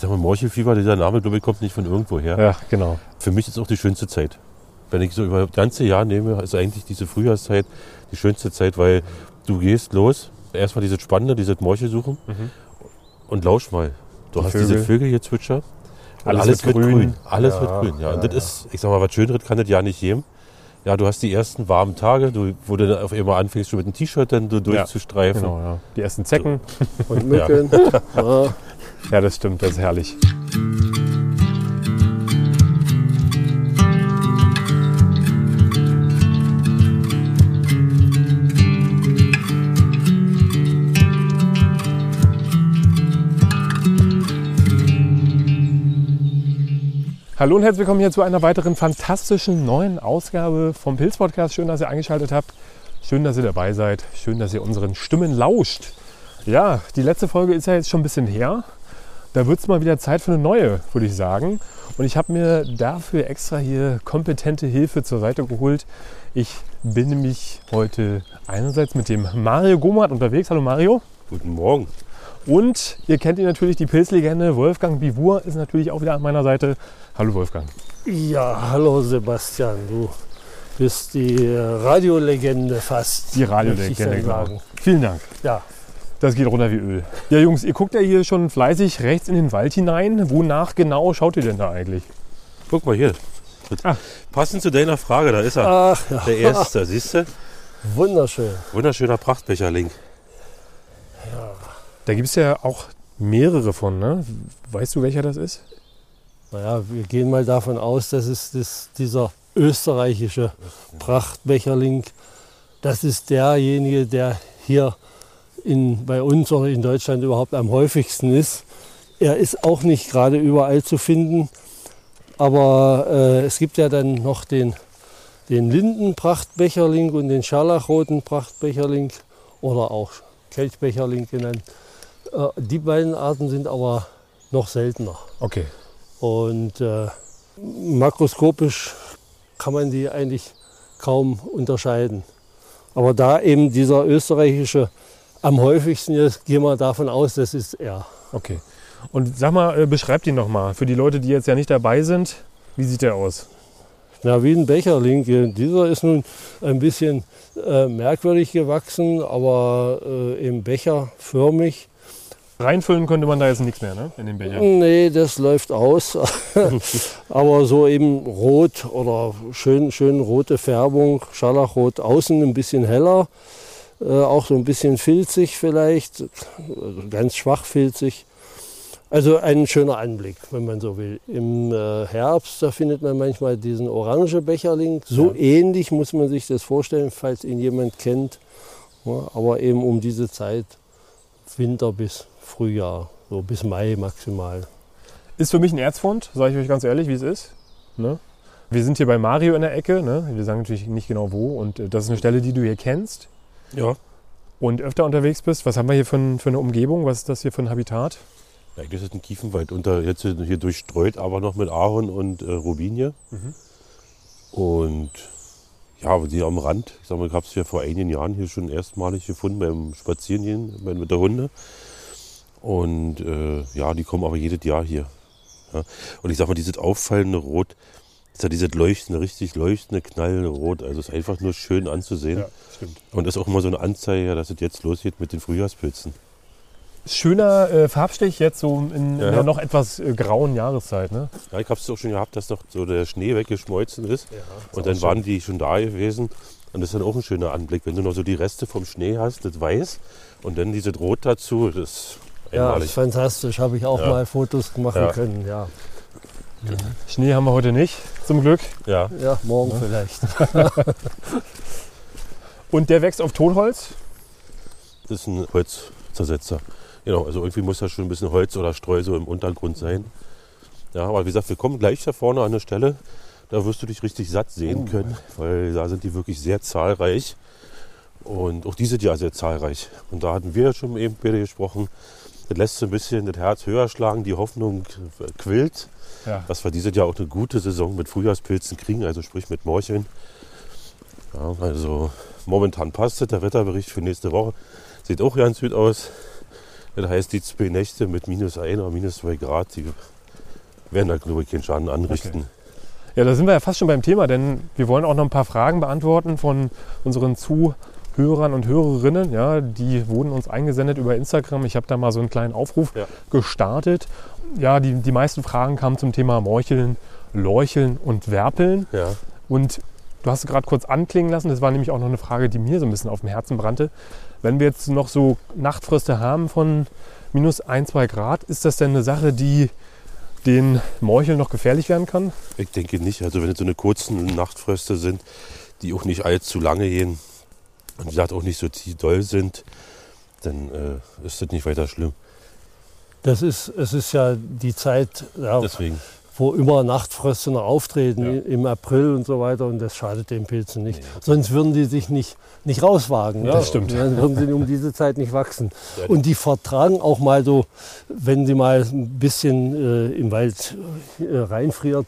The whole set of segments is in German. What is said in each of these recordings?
ich sag mal, Morchelfieber, dieser Name, glaube ich, kommt nicht von irgendwo her. Ja, genau. Für mich ist auch die schönste Zeit. Wenn ich so über das ganze Jahr nehme, ist eigentlich diese Frühjahrszeit die schönste Zeit, weil du gehst los, erstmal dieses Spannende, dieses Morchel suchen und lausch mal. Du Die hast Vögel. diese Vögel hier zwitschern. Und Alles alles, wird wird grün. grün. Alles Ja, wird grün, ja. ja, Und das ist, ich sag mal, was Schöneres kann das ja nicht geben. Ja, du hast die ersten warmen Tage, du, wo du dann auf einmal anfängst, schon mit dem T-Shirt dann so durchzustreifen. Genau, ja. Die ersten Zecken. Und Mücken. Ja. Das stimmt, das ist herrlich. Hallo und herzlich willkommen hier zu einer weiteren fantastischen neuen Ausgabe vom Pilz Podcast. Schön, dass ihr eingeschaltet habt. Schön, dass ihr dabei seid. Schön, dass ihr unseren Stimmen lauscht. Ja, die letzte Folge ist ja jetzt schon ein bisschen her. Da wird es mal wieder Zeit für eine neue, würde ich sagen. Und ich habe mir dafür extra hier kompetente Hilfe zur Seite geholt. Ich bin nämlich heute einerseits mit dem Mario Gomat unterwegs. Hallo Mario. Guten Morgen. Und ihr kennt ihn natürlich, die Pilzlegende. Wolfgang Bivur ist natürlich auch wieder an meiner Seite. Hallo Wolfgang. ja, hallo Sebastian, du bist die Radiolegende fast. Die Radiolegende. Genau. sagen. Vielen Dank. Ja, Das geht runter wie Öl. Ja Jungs, ihr guckt ja hier schon fleißig rechts in den Wald hinein. Wonach genau schaut ihr denn da eigentlich? Guck mal hier. Ah. Passend zu deiner Frage, da ist er. ach ja, Der erste, siehst du? wunderschön. Wunderschöner Prachtbecherling. Da gibt es ja auch mehrere von, ne? Weißt du, welcher das ist? Naja, wir gehen mal davon aus, dass es das, dieser österreichische Prachtbecherling, das ist derjenige, der hier in, bei uns oder in Deutschland überhaupt am häufigsten ist. Er ist auch nicht gerade überall zu finden, aber äh, es gibt ja dann noch den, den Lindenprachtbecherling und den Scharlachroten Prachtbecherling oder auch Kelchbecherling genannt. Äh, die beiden Arten sind aber noch seltener. Okay. Und äh, makroskopisch kann man die eigentlich kaum unterscheiden. Aber da eben dieser österreichische am häufigsten ist, gehen wir davon aus, das ist er. Okay. Und sag mal, äh, beschreibt ihn noch mal. Für die Leute, die jetzt ja nicht dabei sind, wie sieht der aus? Na, wie ein Becherling. Dieser ist nun ein bisschen äh, merkwürdig gewachsen, aber äh, eben becherförmig. Reinfüllen könnte man da jetzt nichts mehr, ne? In den Becher. Nee, das läuft aus. Aber so eben rot oder schön, schön rote Färbung, Scharlachrot außen ein bisschen heller, äh, auch so ein bisschen filzig vielleicht, also ganz schwach filzig. Also ein schöner Anblick, wenn man so will. Im äh, Herbst, da findet man manchmal diesen orange Becherling. So ähnlich muss man sich das vorstellen, falls ihn jemand kennt. Ja, aber eben um diese Zeit, Winter bis Frühjahr, so bis Mai maximal. Ist für mich ein Erzfund, sage ich euch ganz ehrlich, wie es ist. Ne? Wir sind hier bei Mario in der Ecke. Ne? Wir sagen natürlich nicht genau wo. Und äh, das ist eine Stelle, die du hier kennst Ja. und öfter unterwegs bist. Was haben wir hier für, ein, für eine Umgebung? Was ist das hier für ein Habitat? Eigentlich ist es ein Kiefenwald, unter, jetzt hier durchstreut, aber noch mit Ahorn und äh, Robinie. Und ja, aber die am Rand, ich sag mal, ich habe es ja vor einigen Jahren hier schon erstmalig gefunden beim Spazierengehen mit mit der Hunde. Und äh, ja, die kommen aber jedes Jahr hier. Ja. Und ich sag mal, dieses auffallende Rot, ist ja dieses leuchtende, richtig leuchtende, knallende Rot. Also ist einfach nur schön anzusehen. stimmt. Und ist auch immer so eine Anzeige, dass es jetzt losgeht mit den Frühjahrspilzen. Schöner äh, Farbstich jetzt so in, in Ja. der noch etwas äh, grauen Jahreszeit. Ne? Ja, ich habe es auch schon gehabt, dass noch so der Schnee weggeschmolzen ist. und auch dann schön. waren die schon da gewesen. Und das ist dann auch ein schöner Anblick, wenn du noch so die Reste vom Schnee hast, das Weiß. Und dann dieses Rot dazu, das ist Ja, einmalig. ist fantastisch. Habe ich auch Ja. mal Fotos machen Ja. können. Ja. Schnee haben wir heute nicht, zum Glück. Ja, ja, morgen vielleicht. Und der wächst auf Tonholz. das ist ein Holzzersetzer. Genau, also irgendwie muss da schon ein bisschen Holz oder Streu so im Untergrund sein. Ja, aber wie gesagt, wir kommen gleich da vorne an eine Stelle, da wirst du dich richtig satt sehen können, weil da sind die wirklich sehr zahlreich. Und auch diese Jahr sehr zahlreich. Und da hatten wir ja schon eben beide gesprochen. Das lässt so ein bisschen das Herz höher schlagen, die Hoffnung quillt, Ja. dass wir dieses Jahr auch eine gute Saison mit Frühjahrspilzen kriegen, also sprich mit Morcheln. Ja, also momentan passt es, der Wetterbericht für nächste Woche sieht auch ganz gut aus. Das heißt, die zwei Nächte mit minus 1 oder minus 2 Grad, die werden da, glaube ich, keinen Schaden anrichten. Ja, da sind wir ja fast schon beim Thema, denn wir wollen auch noch ein paar Fragen beantworten von unseren Zuhörern und Hörerinnen. Ja, die wurden uns eingesendet über Instagram. Ich habe da mal so einen kleinen Aufruf Ja. gestartet. Ja, die, die meisten Fragen kamen zum Thema Morcheln, Lorcheln und Werpeln. Ja. Und du hast es gerade kurz anklingen lassen. Das war nämlich auch noch eine Frage, die mir so ein bisschen auf dem Herzen brannte. Wenn wir jetzt noch so Nachtfröste haben von minus 1, 2 Grad, ist das denn eine Sache, die den Morcheln noch gefährlich werden kann? Ich denke nicht. Also wenn es so eine kurzen Nachtfröste sind, die auch nicht allzu lange gehen und wie gesagt auch nicht so doll sind, dann äh, ist das nicht weiter schlimm. Das ist, es ist ja die Zeit, ja, Deswegen. wo immer Nachtfröste noch auftreten, Ja. im April und so weiter. Und das schadet den Pilzen nicht. Sonst würden die sich nicht, nicht rauswagen. Ja? Das stimmt. Dann würden sie um diese Zeit nicht wachsen. Und die vertragen auch mal so, wenn sie mal ein bisschen äh, im Wald äh, reinfriert,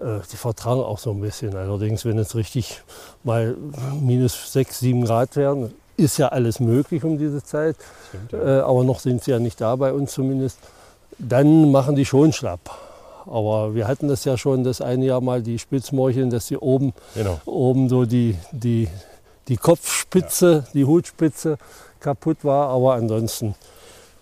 die vertragen auch so ein bisschen. Allerdings, wenn es richtig mal minus 6, 7 Grad wären, ist ja alles möglich um diese Zeit. Äh, aber noch sind sie ja nicht da bei uns zumindest. Dann machen die schon schlapp. Aber wir hatten das ja schon das eine Jahr mal, die Spitzmorcheln, dass sie oben, Genau. oben so die, die, die Kopfspitze, die Hutspitze kaputt war. Aber ansonsten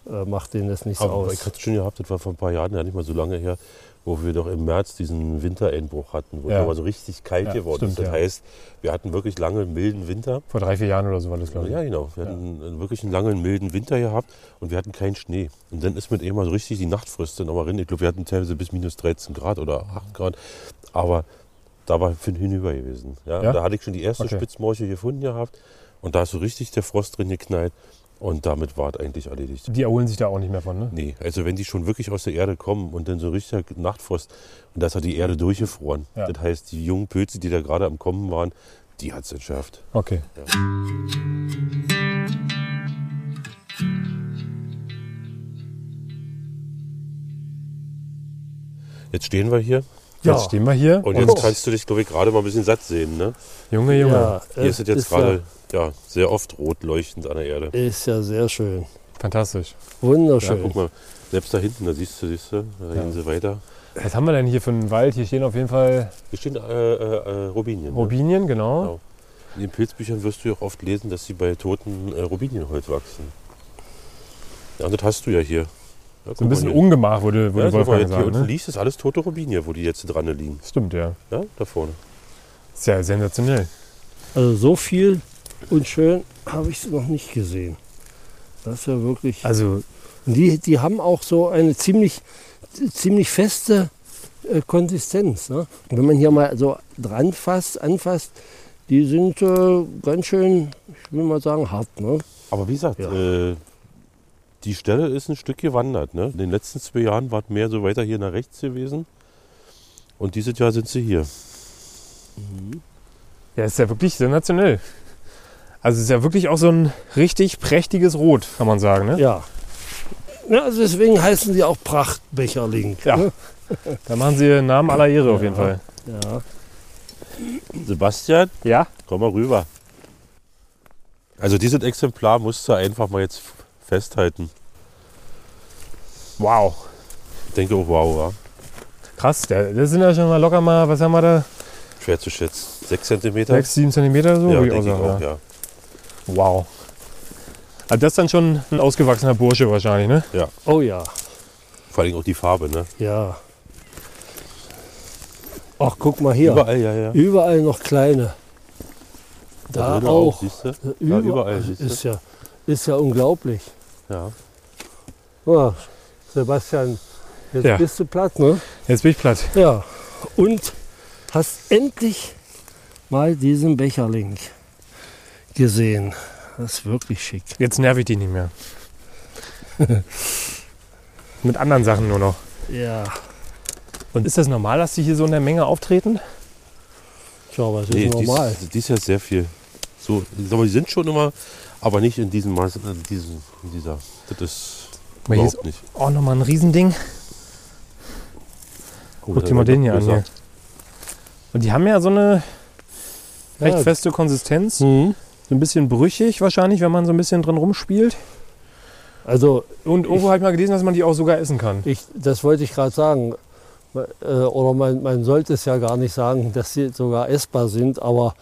äh, macht denen das nichts Aber aus. ich hatte schon gehabt, das war vor ein paar Jahren, ja nicht mal so lange her, wo wir doch im März diesen Wintereinbruch hatten, wo Ja. es aber so richtig kalt Ja, geworden stimmt, ist. Das ja. heißt, wir hatten wirklich lange milden Winter. Vor drei, vier Jahren oder so war das, glaube ich. Ja, genau. Wir hatten einen- wirklich einen langen, milden Winter gehabt und wir hatten keinen Schnee. Und dann ist mit immer so richtig die Nachtfröste nochmal rein. Ich glaube, wir hatten teilweise bis minus 13 Grad oder 8 Grad. Aber da war für hinüber gewesen. Ja? Ja? Da hatte ich schon die erste Okay. Spitzmorche gefunden gehabt. Und da ist so richtig der Frost drin geknallt. Und damit war es eigentlich erledigt. Die erholen sich da auch nicht mehr von, ne? Nee, also wenn die schon wirklich aus der Erde kommen und dann so richtig Nachtfrost und da ist halt die Erde durchgefroren. Ja. Das heißt, die jungen Pilze, die da gerade am Kommen waren, die hat es entschärft. Okay. Jetzt stehen wir hier Ja. Jetzt stehen wir hier. und jetzt kannst du dich, glaube ich, gerade mal ein bisschen satt sehen. Ne? Junge, Junge. Ja, Hier ist es jetzt ja, gerade ja, sehr oft rot leuchtend an der Erde. ist ja sehr schön. Fantastisch. Ja, Wunderschön. guck mal, selbst da hinten, da siehst du, siehst du, da Ja. gehen sie weiter. Was haben wir denn hier für einen Wald? Hier stehen auf jeden Fall Hier stehen äh, äh, äh, Robinien. Ne? Robinien, genau. Genau. In den Pilzbüchern wirst du ja auch oft lesen, dass sie bei toten äh, Robinienholz wachsen. Ja, und das hast du ja hier. Ja, So ein bisschen. Ungemach, würde, würde Ja, Wolfgang hier sagen. unten Ne? liegt, ist alles tote Robinie, wo die jetzt dran liegen. Stimmt, ja. Ja, da vorne. Ist ja sensationell. Also so viel und schön habe ich es noch nicht gesehen. Das ist ja wirklich. Also, die, die haben auch so eine ziemlich, ziemlich feste äh, Konsistenz. Ne? Wenn man hier mal so dran fasst, anfasst, die sind äh, ganz schön, ich will mal sagen, hart. Ne? Aber wie gesagt, Ja. äh, die Stelle ist ein Stück gewandert. Ne? In den letzten zwei Jahren war es mehr so weiter hier nach rechts gewesen. Und dieses Jahr sind sie hier. ja, ist ja wirklich sensationell. Also, es ist ja wirklich auch so ein richtig prächtiges Rot, kann man sagen. Ne? Ja. ja. Also deswegen heißen sie auch Prachtbecherling. Ja. Ne? Da machen sie ihren Namen aller Ehre auf jeden Ja. Fall. ja. Sebastian, Ja? komm mal rüber. Also dieses Exemplar musst du einfach mal jetzt festhalten. Wow. Ich denke auch, wow, ja. Krass, das sind ja schon mal locker mal, was haben wir da? schwer zu schätzen. Sechs Zentimeter? 6, 7 Zentimeter so? ja, denke ich auch, ja. ja. Wow. Also das ist dann schon ein ausgewachsener Bursche wahrscheinlich, ne? Oh ja. Vor allem auch die Farbe, ne? Ja. Ach, guck mal hier. Überall, Überall, ja, ja. noch kleine. Da, drinnen auch. siehst du? Überall. überall, siehst du? ist, ja, ist ja unglaublich. Ja. Ja, Sebastian, jetzt Ja. bist du platt, ne? Jetzt bin ich platt. Ja. Und hast endlich mal diesen Becherling gesehen. Das ist wirklich schick. Jetzt nerv ich dich nicht mehr. Mit anderen Sachen nur noch. Ja. Und ist das normal, dass die hier so in der Menge auftreten? Tja, was ist Nee, normal? dies, dies ist sehr viel. So, ich mal, die sind schon immer, aber nicht in diesem Maß, in diesem, in dieser. Das ist Aber hier ist überhaupt nicht. auch nochmal ein Riesending. Oh, Guck das dir mal ist den hier an. Hier. Und die haben ja so eine recht Ja. feste Konsistenz. Mhm. So ein bisschen brüchig wahrscheinlich, wenn man so ein bisschen drin rumspielt. Also Und irgendwo habe ich mal gelesen, dass man die auch sogar essen kann. ich, das wollte ich gerade sagen. Äh, Oder man, man sollte es ja gar nicht sagen, dass sie sogar essbar sind, aber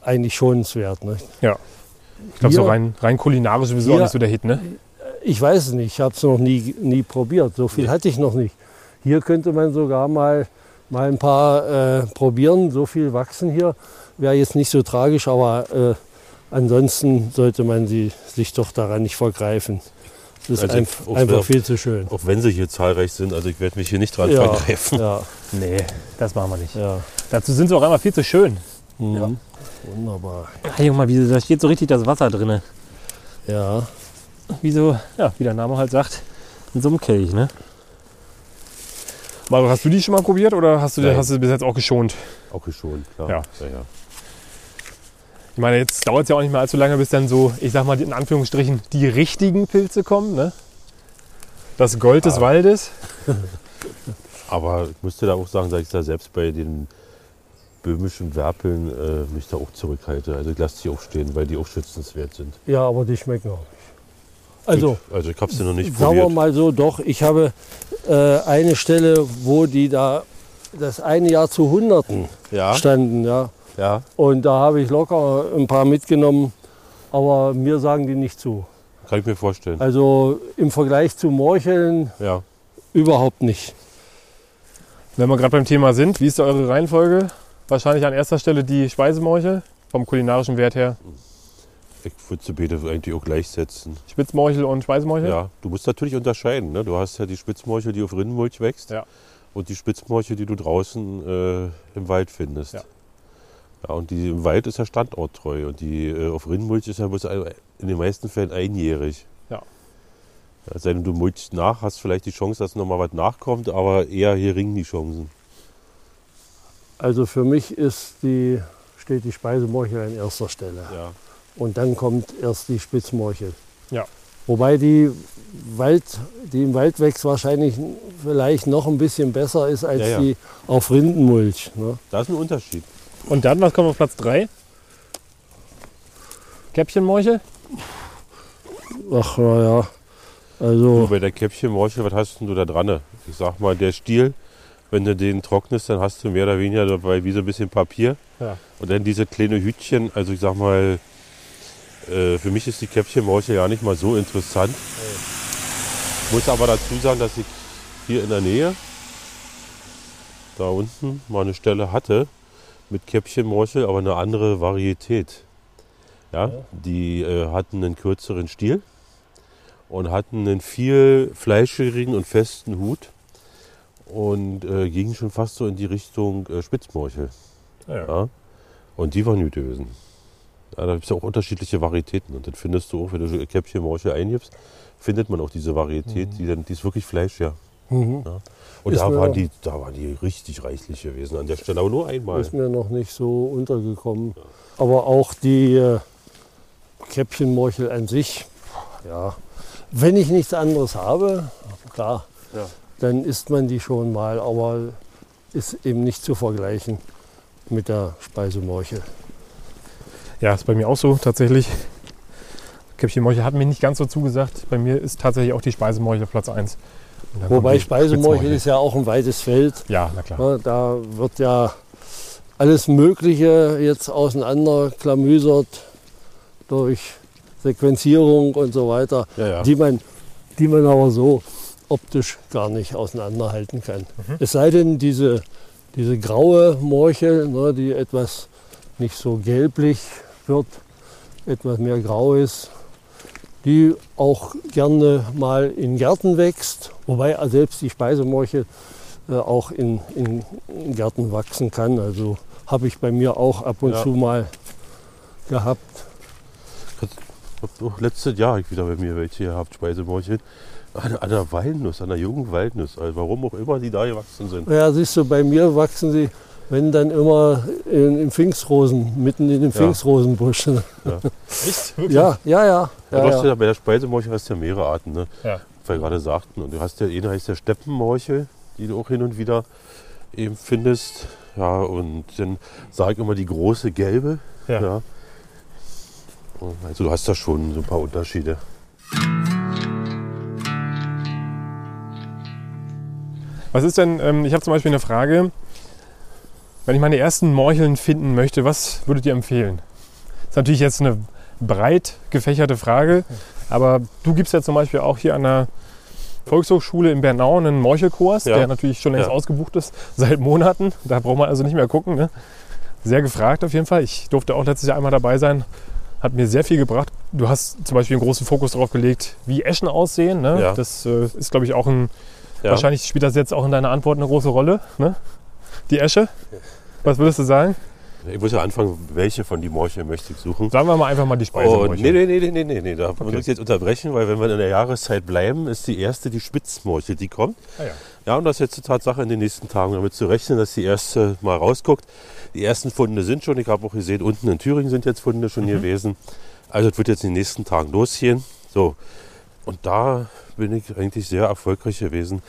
eigentlich schonenswert. Ne? Ja. Ich glaube, so rein, rein kulinarisch sowieso auch Hier- nicht so der Hit, ne? Ich weiß es nicht, ich habe es noch nie, nie probiert. So viel hatte ich noch nicht. Hier könnte man sogar mal, mal ein paar äh, probieren. So viel wachsen hier. Wäre jetzt nicht so tragisch, aber äh, ansonsten sollte man sie, sich doch daran nicht vergreifen. Das ist Also, einf auch einfach viel zu schön. Auch wenn sie hier zahlreich sind, also ich werde mich hier nicht dran Ja, vergreifen. ja, Nee, das machen wir nicht. ja. Dazu sind sie auch einmal viel zu schön. Mhm. Wunderbar. Hey, guck mal, wie, da steht so richtig das Wasser drin. Ja, Wie so, ja, wie der Name halt sagt, in so einem Kelch, ne? Maro, hast du die schon mal probiert oder hast du, Nein. hast du bis jetzt auch geschont? Auch geschont, klar. Ja. Ja, ja. Ich meine, jetzt dauert es ja auch nicht mehr allzu lange, bis dann so, ich sag mal in Anführungsstrichen, die richtigen Pilze kommen, ne? Das Gold des Ja. Waldes. Aber ich musste da auch sagen, dass ich da selbst bei den böhmischen Werpeln äh, mich da auch zurückhalte. Also ich lasse die auch stehen, weil die auch schützenswert sind. ja, aber die schmecken auch nicht. Also, Also ich habe sie noch nicht Sagen wir probiert. mal so, doch, ich habe äh, eine Stelle, wo die da das eine Jahr zu Hunderten Ja, standen, ja. Ja. Und da habe ich locker ein paar mitgenommen, aber mir sagen die nicht zu. Kann ich mir vorstellen. Also im Vergleich zu Morcheln Ja. überhaupt nicht. Wenn wir gerade beim Thema sind, wie ist da eure Reihenfolge? Wahrscheinlich an erster Stelle die Speisemorchel, vom kulinarischen Wert her. Ich würde sie beide eigentlich auch gleichsetzen. Spitzmorchel und Speisemorchel. Ja, du musst natürlich unterscheiden. Ne? Du hast ja die Spitzmorchel, die auf Rindenmulch wächst. Ja. Und die Spitzmorchel, die du draußen äh, im Wald findest. Ja. Ja, und die im Wald ist ja standorttreu. Und die äh, auf Rindenmulch ist ja bloß in den meisten Fällen einjährig. Ja. Ja, sei denn, du mulchst nach, hast vielleicht die Chance, dass noch mal was nachkommt, aber eher gering die Chancen. Also für mich ist die, steht die Speisemorchel an erster Stelle. Ja. Und dann kommt erst die Spitzmorchel. Ja. Wobei die, Wald, die im Wald wächst wahrscheinlich vielleicht noch ein bisschen besser ist als Ja, ja. die auf Rindenmulch. Ne? Da ist ein Unterschied. Und dann, was kommt auf Platz 3? Käppchenmorchel? Ach naja, also Du, bei der Käppchenmorchel, was hast denn du da dran? Ich sag mal, der Stiel, wenn du den trocknest, dann hast du mehr oder weniger dabei wie so ein bisschen Papier. Ja. Und dann diese kleine Hütchen, also ich sag mal, äh, für mich ist die Käppchenmorchel ja nicht mal so interessant. Muss aber dazu sagen, dass ich hier in der Nähe, da unten, mal eine Stelle hatte mit Käppchenmorchel, aber eine andere Varietät. Ja, die äh, hatten einen kürzeren Stiel und hatten einen viel fleischigen und festen Hut und äh, gingen schon fast so in die Richtung äh, Spitzmorchel. Ja. Und die waren Nüdösen. Ja, da gibt es ja auch unterschiedliche Varietäten. Und dann findest du auch, wenn du so Käppchen Morchel eingibst, findet man auch diese Varietät, die, dann, die ist wirklich Fleisch, ja. mhm. Und da waren, die, da waren die richtig reichlich gewesen an der Stelle, aber nur einmal. ist mir noch nicht so untergekommen. Aber auch die äh, Käppchenmorchel an sich, ja, wenn ich nichts anderes habe, klar, Ja. dann isst man die schon mal, aber ist eben nicht zu vergleichen mit der Speisemorchel. Ja, ist bei mir auch so tatsächlich. Käppchenmorchel hat mir nicht ganz so zugesagt. Bei mir ist tatsächlich auch die Speisemorchel auf Platz 1. Wobei Speisemorchel ist ja auch ein weites Feld. Ja, na klar. Ne, Da wird ja alles Mögliche jetzt auseinanderklamüsert durch Sequenzierung und so weiter, Ja, ja. die, man, die man aber so optisch gar nicht auseinanderhalten kann. Es sei denn, diese, diese graue Morchel, ne, die etwas nicht so gelblich wird, etwas mehr grau ist, die auch gerne mal in Gärten wächst, wobei selbst die Speisemorchel äh, auch in, in, Gärten wachsen kann. Also habe ich bei mir auch ab und Ja. zu mal gehabt. Auch letztes Jahr hab ich wieder bei mir welche gehabt, Speisemorchel. An, an der Walnuss, an der jungen Walnuss. Also warum auch immer die da gewachsen sind. Ja, siehst du, bei mir wachsen sie, wenn dann immer in, im Pfingstrosen, mitten in dem ja. Pfingstrosenbusch. Ja. Echt? Wirklich? Ja, ja, ja. ja, ja, ja. bei der Speisemorchel hast du ja mehrere Arten, ne? ja. weil gerade sagten. Und du hast ja eine heißt der Steppenmorchel, die du auch hin und wieder eben findest. Ja, und dann sage ich immer die große gelbe. Ja. ja. Also du hast da schon so ein paar Unterschiede. Was ist denn, ähm, ich habe zum Beispiel eine Frage, wenn ich meine ersten Morcheln finden möchte, was würdet ihr empfehlen? Das ist natürlich jetzt eine breit gefächerte Frage, aber du gibst ja zum Beispiel auch hier an der Volkshochschule in Bernau einen Morchelkurs, Ja. der natürlich schon längst Ja. ausgebucht ist, seit Monaten. Da braucht man also nicht mehr gucken. Ne? Sehr gefragt auf jeden Fall. Ich durfte auch letztes Jahr einmal dabei sein. Hat mir sehr viel gebracht. Du hast zum Beispiel einen großen Fokus darauf gelegt, wie Eschen aussehen. Ne? Ja. Das äh, ist, glaube ich, auch ein. Wahrscheinlich spielt das jetzt auch in deiner Antwort eine große Rolle. Ne? Die Esche. Was würdest du sagen? Ich muss ja anfangen, welche von die Morcheln möchte ich suchen. Sagen wir mal einfach mal die Speise. Und Oh, nee, nee, nee, nee, nee, nee, da muss Okay. ich jetzt unterbrechen, weil wenn wir in der Jahreszeit bleiben, ist die erste die Spitzmorchel, die kommt. Ah, ja. Ja, und das ist jetzt die Tatsache in den nächsten Tagen damit zu rechnen, dass die erste mal rausguckt. Die ersten Funde sind schon, ich habe auch gesehen, unten in Thüringen sind jetzt Funde schon gewesen. Also es wird jetzt in den nächsten Tagen losgehen. So. Und da bin ich eigentlich sehr erfolgreich gewesen,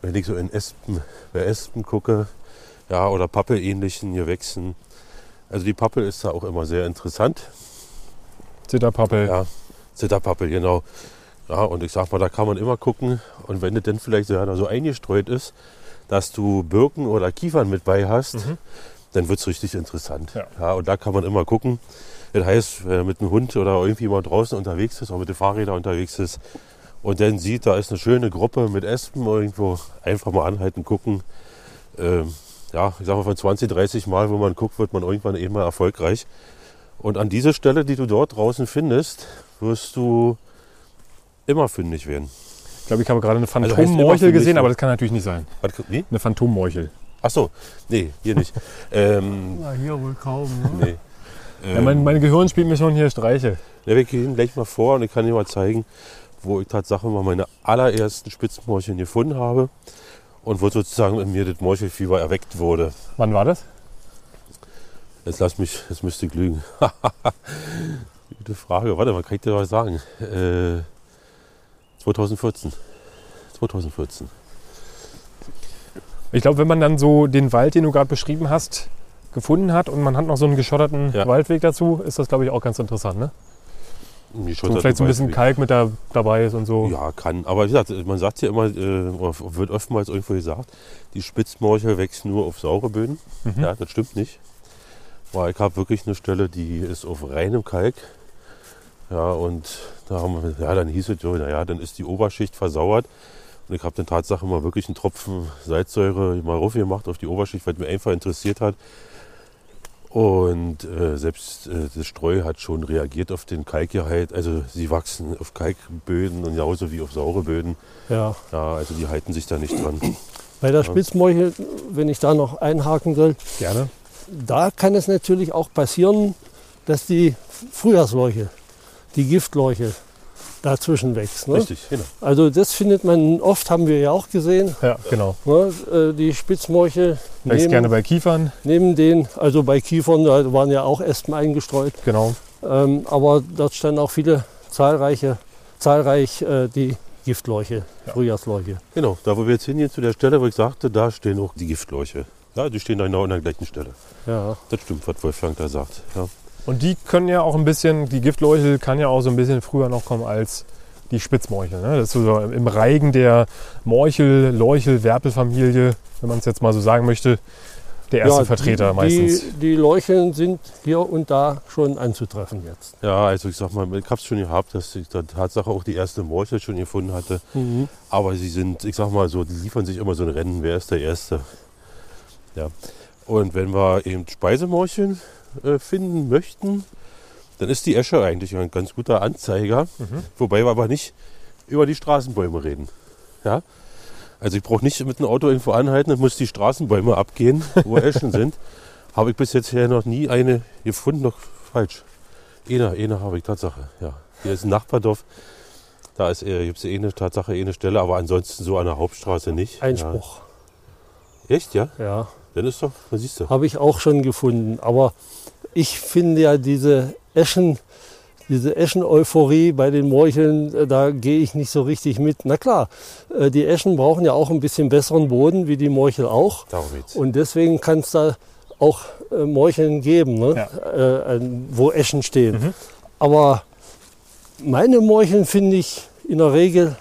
wenn ich so in Espen, bei Espen gucke, ja, oder Pappelähnlichen Gewächsen. Also die Pappel ist da auch immer sehr interessant. Zitterpappel. Ja, Zitterpappel, genau. Ja, und ich sag mal, da kann man immer gucken. Und wenn es denn vielleicht so, einer so eingestreut ist, dass du Birken oder Kiefern mit bei hast, dann wird es richtig interessant. Ja. und da kann man immer gucken. Das heißt, wenn er mit einem Hund oder irgendwie mal draußen unterwegs ist, oder mit den Fahrrädern unterwegs ist und dann sieht, da ist eine schöne Gruppe mit Espen irgendwo, einfach mal anhalten, gucken. Ähm, ja, ich sag mal, von 20, 30 Mal, wo man guckt, wird man irgendwann eben mal erfolgreich. Und an dieser Stelle, die du dort draußen findest, wirst du immer fündig werden. Ich glaube, ich habe gerade eine Also Phantommorchel für gesehen, aber das kann natürlich nicht sein. Was, wie? Eine Phantommorchel. Ach so, nee, hier nicht. ähm, Na, hier wohl kaum. Ne? nee. Ja, mein, mein Gehirn spielt mir schon hier Streiche. Ja, wir gehen gleich mal vor und ich kann dir mal zeigen, wo ich tatsächlich mal meine allerersten Spitzmorcheln gefunden habe und wo sozusagen in mir das Morchelfieber erweckt wurde. Wann war das? Jetzt lass mich, jetzt müsste ich lügen. Gute Frage. Warte mal, kann ich dir was sagen? Äh, 2014. 2014. Ich glaube, wenn man dann so den Wald, den du gerade beschrieben hast, gefunden hat und man hat noch so einen geschotterten Ja. Waldweg dazu, ist das, glaube ich, auch ganz interessant. Ne? So vielleicht so ein bisschen. Kalk mit da, dabei ist und so. Ja, kann. Aber wie gesagt, man sagt ja immer, äh, wird oftmals irgendwo gesagt, die Spitzmorchel wächst nur auf saure Böden. Mhm. Ja, das stimmt nicht. Weil ich habe wirklich eine Stelle, die ist auf reinem Kalk. Ja, und da haben wir, ja, dann hieß es so, naja, dann ist die Oberschicht versauert. Und ich habe dann Tatsache mal wirklich einen Tropfen Salzsäure mal rauf gemacht auf die Oberschicht, weil es mir einfach interessiert hat. Und äh, selbst äh, das Streu hat schon reagiert auf den Kalkgehalt. Also sie wachsen auf Kalkböden und genauso wie auf saure Böden. Ja. Ja, also die halten sich da nicht dran. Bei der Spitzmorchel, wenn ich da noch einhaken soll, Gerne. da kann es natürlich auch passieren, dass die Frühjahrsleuche, die Giftleuche, dazwischen wächst. Ne? Richtig, genau. Also das findet man oft, haben wir ja auch gesehen. Ja, genau. Ne? Äh, Die Spitzmorchel Wächst gerne bei Kiefern. neben den, also bei Kiefern, da waren ja auch Espen eingestreut. Genau. Ähm, aber dort standen auch viele zahlreiche, zahlreich äh, die Giftleuche, Frühjahrsleuche. Genau, da wo wir jetzt hingehen zu der Stelle, wo ich sagte, da stehen auch die Giftleuche. Ja, die stehen da genau an der gleichen Stelle. Ja. Das stimmt, was Wolfgang da sagt. Ja. Und die können ja auch ein bisschen, die Giftleuchel kann ja auch so ein bisschen früher noch kommen als die Spitzmorchel. Ne? Das ist so im Reigen der Morchel, Leuchel, Werpelfamilie, wenn man es jetzt mal so sagen möchte, der erste Ja, Vertreter die, meistens. Die, die Leucheln sind hier und da schon anzutreffen jetzt. ja, also ich sag mal, ich habe es schon gehabt, dass ich da Tatsache auch die erste Morchel schon gefunden hatte. Mhm. Aber sie sind, ich sag mal so, die liefern sich immer so ein Rennen, wer ist der Erste. Ja. Und wenn wir eben Speisemorcheln äh, finden möchten, dann ist die Esche eigentlich ein ganz guter Anzeiger. Mhm. Wobei wir aber nicht über die Straßenbäume reden. Ja? Also ich brauche nicht mit dem Auto irgendwo anhalten und muss die Straßenbäume abgehen, wo Eschen sind. Habe ich bis jetzt hier noch nie eine gefunden, noch falsch. Eine, eine habe ich Tatsache, ja. Hier ist ein Nachbardorf. Da ist, äh, gibt es eine Tatsache, eine Stelle, aber ansonsten so an der Hauptstraße nicht. Einspruch. Ja. Echt, ja? Ja, Dann ist doch, was siehst du? habe ich auch schon gefunden. Aber ich finde ja diese Eschen, diese Eschen-Euphorie bei den Morcheln, äh, da gehe ich nicht so richtig mit. Na klar, äh, die Eschen brauchen ja auch ein bisschen besseren Boden, wie die Morchel auch. Und deswegen kann es da auch äh, Morcheln geben, ne? Ja. wo Eschen stehen. Mhm. Aber meine Morcheln finde ich in der Regel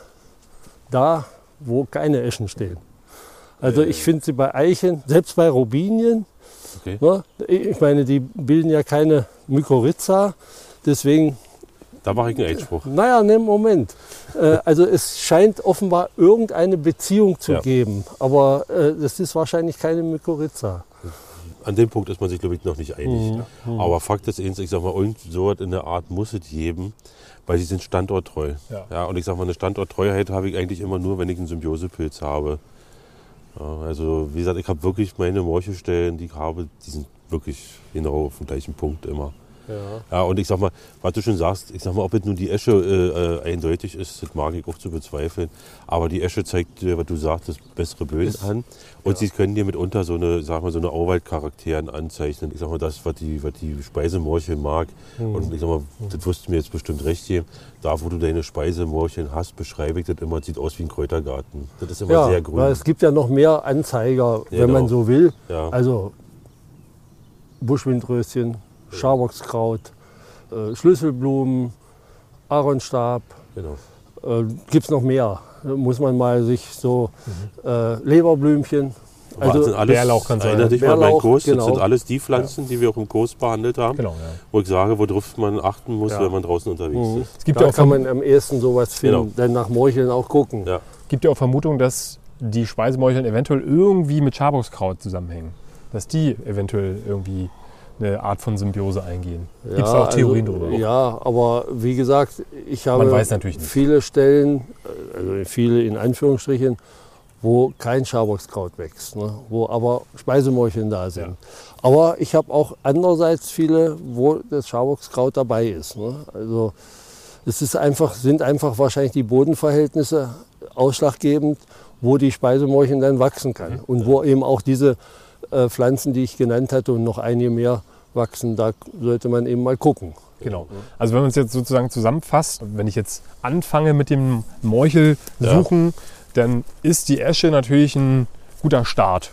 da, wo keine Eschen stehen. Also ich finde sie bei Eichen, selbst bei Robinien, Okay. ne, ich meine, die bilden ja keine Mykorrhiza, deswegen Da mache ich einen Einspruch. Naja, ne, Moment. Äh, also es scheint offenbar irgendeine Beziehung zu Ja. geben, aber äh, das ist wahrscheinlich keine Mykorrhiza. An dem Punkt ist man sich, glaube ich, noch nicht einig. Aber Fakt ist eins, ich sag mal, irgend so was in der Art muss es geben, weil sie sind standorttreu. Ja. und ich sag mal, eine Standorttreuheit habe ich eigentlich immer nur, wenn ich einen Symbiosepilz habe. Ja, also, wie gesagt, ich habe wirklich meine Morchelstellen, die ich habe, die sind wirklich genau auf dem gleichen Punkt immer. Ja. Ja, und ich sag mal, was du schon sagst, ich sag mal, ob es nun die Esche äh, äh, eindeutig ist, das mag ich auch zu bezweifeln. Aber die Esche zeigt dir, was du sagtest, bessere Böden an. Und sie können dir mitunter so eine, sag mal, so eine Auwaldcharakteren anzeichnen. Ich sag mal, das, was die, was die Speisemorcheln mag. Und ich sag mal, das wirst du mir jetzt bestimmt recht geben. Da, wo du deine Speisemorcheln hast, beschreibe ich das immer, sieht aus wie ein Kräutergarten. Das ist immer Ja, sehr grün. weil es gibt ja noch mehr Anzeiger, wenn Genau. man so will. Ja. Also Buschwindröschen, Scharbockskraut, äh, Schlüsselblumen, Aaronstab. genau. Äh, gibt es noch mehr? Da muss man mal sich so Mhm. äh, Leberblümchen. Aber das sind Also alles, Bärlauch kann's sein. Erinner dich mal, mein Bärlauch, Kurs, das genau. sind alles die Pflanzen, die wir auch im Kurs behandelt haben. Genau, ja. wo ich sage, worauf man achten muss, Ja. wenn man draußen unterwegs Mhm. ist. Es gibt da ja, auch kann man am ehesten sowas finden, Genau. dann nach Morcheln auch gucken. Ja. gibt ja auch Vermutung, dass die Speisemorcheln eventuell irgendwie mit Schabungskraut zusammenhängen. Dass die eventuell irgendwie eine Art von Symbiose eingehen. Gibt es auch Theorien also, darüber? Ja, aber wie gesagt, ich habe viele Stellen, also viele in Anführungsstrichen, wo kein Schabockskraut wächst, ne? wo aber Speisemorcheln da sind. Ja. Aber ich habe auch andererseits viele, wo das Schabockskraut dabei ist. Ne? Also es ist einfach, sind einfach wahrscheinlich die Bodenverhältnisse ausschlaggebend, wo die Speisemorcheln dann wachsen kann. Und wo eben auch diese Pflanzen, die ich genannt hatte und noch einige mehr wachsen, da sollte man eben mal gucken. Genau. Also wenn man es jetzt sozusagen zusammenfasst, wenn ich jetzt anfange mit dem Morchel suchen, dann ist die Esche natürlich ein guter Start.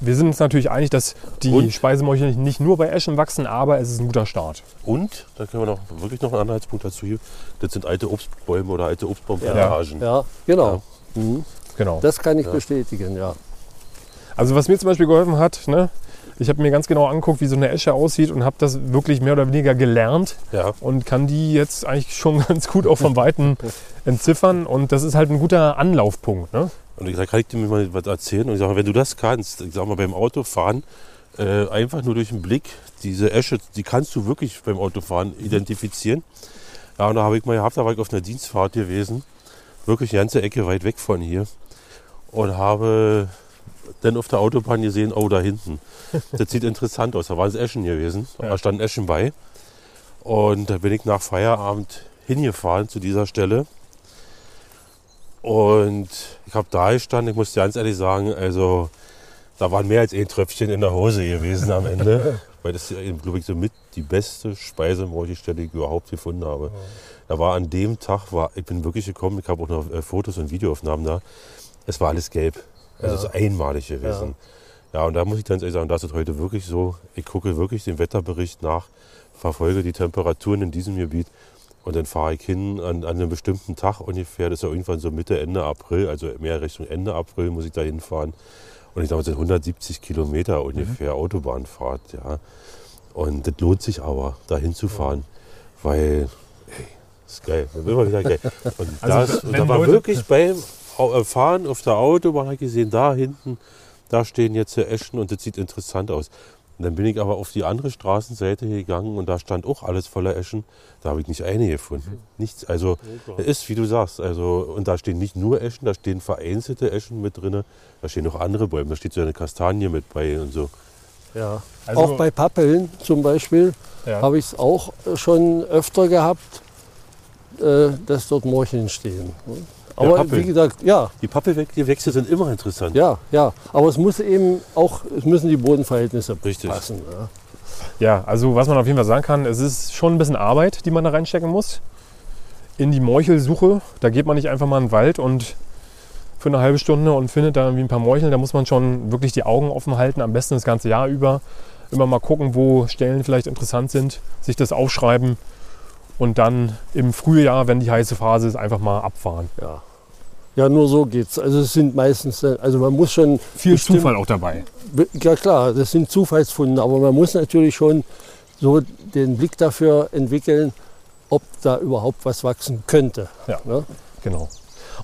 Wir sind uns natürlich einig, dass die Und? Speisemorchel nicht nur bei Eschen wachsen, aber es ist ein guter Start. Und, da können wir noch wirklich noch einen Anhaltspunkt dazu geben, das sind alte Obstbäume oder alte Obstbaumplantagen. Ja, genau. Mhm. Genau. Das kann ich bestätigen, ja. Also was mir zum Beispiel geholfen hat, ne, ich habe mir ganz genau angeguckt, wie so eine Esche aussieht und habe das wirklich mehr oder weniger gelernt Ja. und kann die jetzt eigentlich schon ganz gut auch vom Weiten entziffern. Und das ist halt ein guter Anlaufpunkt. Ne? Und ich sag, kann ich dir mal was erzählen? Und ich sage, wenn du das kannst, ich sag mal beim Autofahren, äh, einfach nur durch den Blick, diese Esche, die kannst du wirklich beim Autofahren identifizieren. Ja, und da habe ich mal gehabt, da war ich auf einer Dienstfahrt gewesen, wirklich eine ganze Ecke weit weg von hier. Und habe dann auf der Autobahn gesehen, oh, da hinten. Das sieht interessant aus. Da waren es Eschen gewesen. Ja. Da standen Eschen bei. Und da bin ich nach Feierabend hingefahren zu dieser Stelle. Und ich habe da gestanden, ich muss dir ganz ehrlich sagen, also da waren mehr als ein Tröpfchen in der Hose gewesen am Ende. Weil das, glaube ich, so mit die beste Speisemorchelstelle, die ich überhaupt gefunden habe. Da war an dem Tag, war, ich bin wirklich gekommen, ich habe auch noch äh, Fotos und Videoaufnahmen da. Es war alles gelb. Also es ist einmalig gewesen. Ja. und da muss ich ganz ehrlich sagen, das ist heute wirklich so. Ich gucke wirklich den Wetterbericht nach, verfolge die Temperaturen in diesem Gebiet und dann fahre ich hin an, an einem bestimmten Tag ungefähr. Das ist ja irgendwann so Mitte, Ende April, also mehr Richtung Ende April muss ich da hinfahren. Und ich glaube, es sind 170 Kilometer ungefähr Autobahnfahrt, ja. Und das lohnt sich aber, da hinzufahren, weil, ey, das ist geil, das immer wieder geil. Und, Also, das, und da war Leute- wirklich beim Fahren auf der Autobahn, habe ich gesehen, da hinten, da stehen jetzt die Eschen und das sieht interessant aus. Und dann bin ich aber auf die andere Straßenseite gegangen und da stand auch alles voller Eschen. Da habe ich nicht eine gefunden. Nichts. Also es ist, wie du sagst, also und da stehen nicht nur Eschen, da stehen vereinzelte Eschen mit drin. Da stehen noch andere Bäume. Da steht so eine Kastanie mit bei und so. ja. Also- auch bei Pappeln zum Beispiel Ja. habe ich es auch schon öfter gehabt, äh, dass dort Morcheln stehen. Aber wie gesagt, ja, Die Pappelgewächse sind immer interessant. ja, ja. Aber es muss eben auch, es müssen die Bodenverhältnisse Richtig. passen. Ja. Ja, also was man auf jeden Fall sagen kann, es ist schon ein bisschen Arbeit, die man da reinstecken muss. In die Morchelsuche, da geht man nicht einfach mal in den Wald und für eine halbe Stunde und findet da irgendwie ein paar Morcheln. Da muss man schon wirklich die Augen offen halten, am besten das ganze Jahr über. Immer mal gucken, wo Stellen vielleicht interessant sind, sich das aufschreiben und dann im Frühjahr, wenn die heiße Phase ist, einfach mal abfahren. Ja. Ja, nur so geht's. Also es sind meistens, äh, also man muss schon Viel bestimmt- Zufall auch dabei. Ja klar, das sind Zufallsfunde, aber man muss natürlich schon so den Blick dafür entwickeln, ob da überhaupt was wachsen könnte. Ja. Ne? Genau.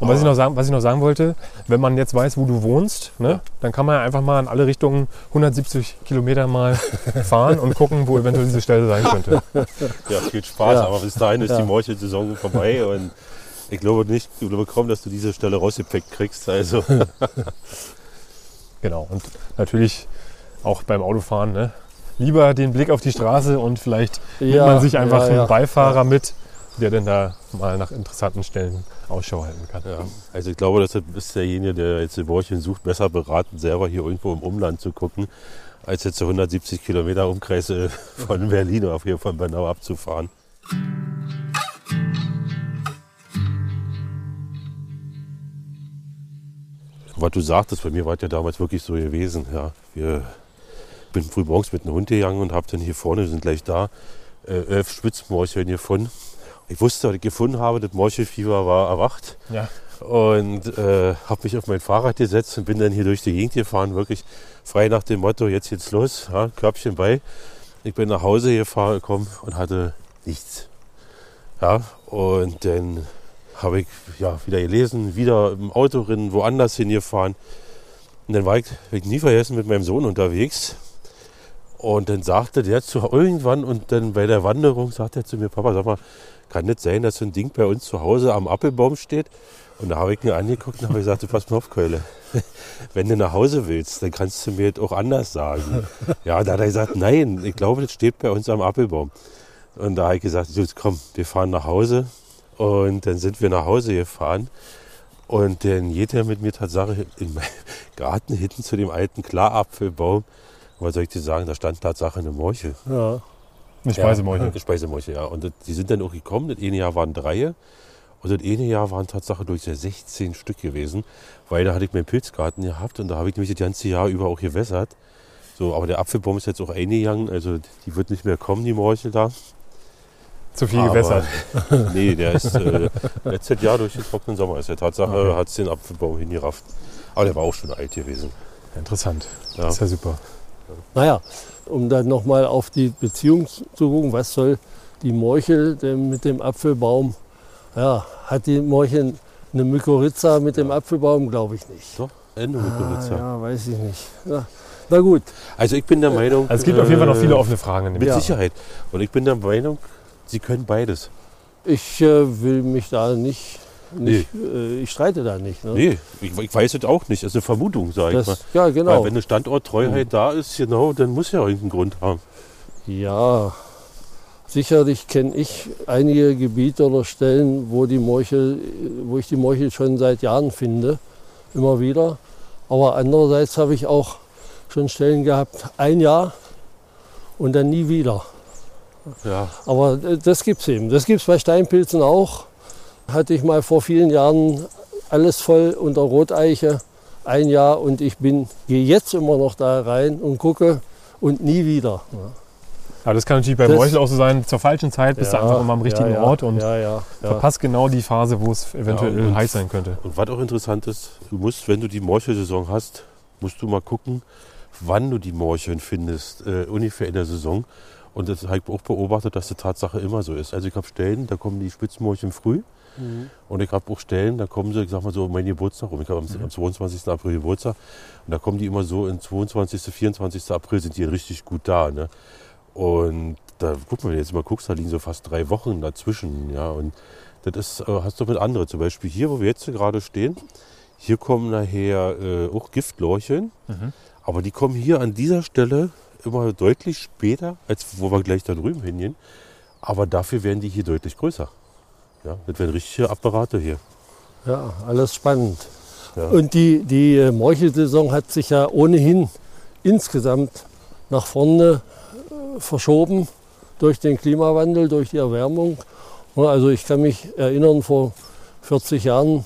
Und was ich, noch sagen, was ich noch sagen wollte, wenn man jetzt weiß, wo du wohnst, ne, dann kann man ja einfach mal in alle Richtungen 170 Kilometer mal fahren und gucken, wo eventuell diese Stelle sein könnte. Ja, viel Spaß, Ja. aber bis dahin ist Ja. die Morchelsaison vorbei und ich glaube nicht, ich glaube kaum, dass du diese Stelle rausgepickt kriegst. Also Genau. Und natürlich auch beim Autofahren, ne, lieber den Blick auf die Straße und vielleicht nimmt Ja, man sich einfach ja, einen ja. Beifahrer mit, der dann da mal nach interessanten Stellen Ausschau halten kann. Ja, also ich glaube, das ist derjenige, der jetzt die Borchen sucht, besser beraten, selber hier irgendwo im Umland zu gucken, als jetzt so 170 Kilometer Umkreis äh, von Berlin oder hier von Bernau abzufahren. Was du sagtest, bei mir war es ja damals wirklich so gewesen. Ja. Wir bin früh morgens mit einem Hund gegangen und habe dann hier vorne, wir sind gleich da, äh, elf Spitzmorcheln gefunden. Ich wusste, was ich gefunden habe, das Morchelfieber war erwacht Ja. und äh, habe mich auf mein Fahrrad gesetzt und bin dann hier durch die Gegend gefahren, wirklich frei nach dem Motto, jetzt geht's los, ja, Körbchen bei. Ich bin nach Hause gefahren gekommen und hatte nichts. Ja, und dann habe ich ja, wieder gelesen, wieder im Auto drin, woanders hingefahren. Und dann war ich, ich nie vergessen, mit meinem Sohn unterwegs. Und dann sagte der zu irgendwann und dann bei der Wanderung sagte er zu mir, Papa, sag mal, kann das sein, dass so ein Ding bei uns zu Hause am Apfelbaum steht? Und da habe ich ihn angeguckt und habe gesagt, du pass mal auf, Keule. Wenn du nach Hause willst, dann kannst du mir das auch anders sagen. Ja, da hat er gesagt, nein, ich glaube, das steht bei uns am Apfelbaum. Und da habe ich gesagt, jetzt komm, wir fahren nach Hause. Und dann sind wir nach Hause gefahren. Und dann geht er mit mir Tatsache in meinen Garten hinten zu dem alten Klarapfelbaum. Was soll ich dir sagen, da stand Tatsache eine Morche. Ja. Eine Speisemeuche. Eine Speisemorche, ja. Und das, die sind dann auch gekommen. Das eine Jahr waren drei. Und das eine Jahr waren Tatsache durch 16 Stück gewesen. Weil da hatte ich meinen Pilzgarten gehabt und da habe ich nämlich das ganze Jahr über auch gewässert. So, aber der Apfelbaum ist jetzt auch eingegangen, also die wird nicht mehr kommen, die Morchel da. Zu viel Aber- gewässert. nee, der ist äh, letztes Jahr durch den trockenen Sommer ist der Tatsache, Okay. hat es den Apfelbaum hingerafft. Aber der war auch schon alt gewesen. Interessant. Ja. Das ist ja super. Naja, um dann nochmal auf die Beziehung zu gucken, was soll die Morchel denn mit dem Apfelbaum? Ja, hat die Morchel eine Mykorrhiza mit dem Apfelbaum? Glaube ich nicht. Doch, Ende mit Ah, ja, weiß ich nicht. Ja. Na gut, Also ich bin der Meinung. Also es gibt auf jeden Fall noch viele äh, offene Fragen. Mit Ja. Sicherheit. Und ich bin der Meinung, sie können beides. ich äh, will mich da nicht, nicht äh, ich streite da nicht. Ne? Nee, ich, ich weiß es auch nicht. Das ist eine Vermutung, sage ich mal. ja, Weil genau. wenn eine Standorttreuheit da ist, genau, dann muss ja irgendeinen Grund haben. Ja, sicherlich kenne ich einige Gebiete oder Stellen, wo, die Morchel, wo ich die Morchel schon seit Jahren finde, immer wieder. Aber andererseits habe ich auch schon Stellen gehabt, ein Jahr und dann nie wieder. Ja, Aber äh, das gibt es eben. Das gibt es bei Steinpilzen auch. Hatte ich mal vor vielen Jahren alles voll unter Roteiche, ein Jahr und ich bin, gehe jetzt immer noch da rein und gucke und nie wieder. Aber das kann natürlich beim Das- Morchel auch so sein, zur falschen Zeit bist du einfach immer am richtigen ja, ja, Ort und ja, ja, ja. verpasst genau die Phase, wo es eventuell Ja, und- heiß sein könnte. und was auch interessant ist, du musst, wenn du die Morchelsaison hast, musst du mal gucken, wann du die Morcheln findest, äh, ungefähr in der Saison. Und das habe ich auch beobachtet, dass die Tatsache immer so ist. Also ich habe Stellen, da kommen die Spitzmorcheln früh. Mhm. Und ich habe auch Stellen, da kommen sie, ich sag mal so, meinen Geburtstag rum. Ich habe am, am 22. April Geburtstag. Und da kommen die immer so, im 22., 24. April sind die richtig gut da. Ne? Und da, guck mal, wenn du jetzt mal guckst, da liegen so fast drei Wochen dazwischen. Ja? Und das ist, äh, hast du mit anderen. Zum Beispiel hier, wo wir jetzt gerade stehen, hier kommen nachher äh, auch Giftlorcheln. Aber die kommen hier an dieser Stelle immer deutlich später, als wo wir gleich da drüben hingehen. Aber dafür werden die hier deutlich größer. Ja, das werden richtige Apparate hier. Ja, alles spannend. Ja. Und die, die äh, Morchelsaison hat sich ja ohnehin insgesamt nach vorne äh, verschoben durch den Klimawandel, durch die Erwärmung. Also ich kann mich erinnern, vor 40 Jahren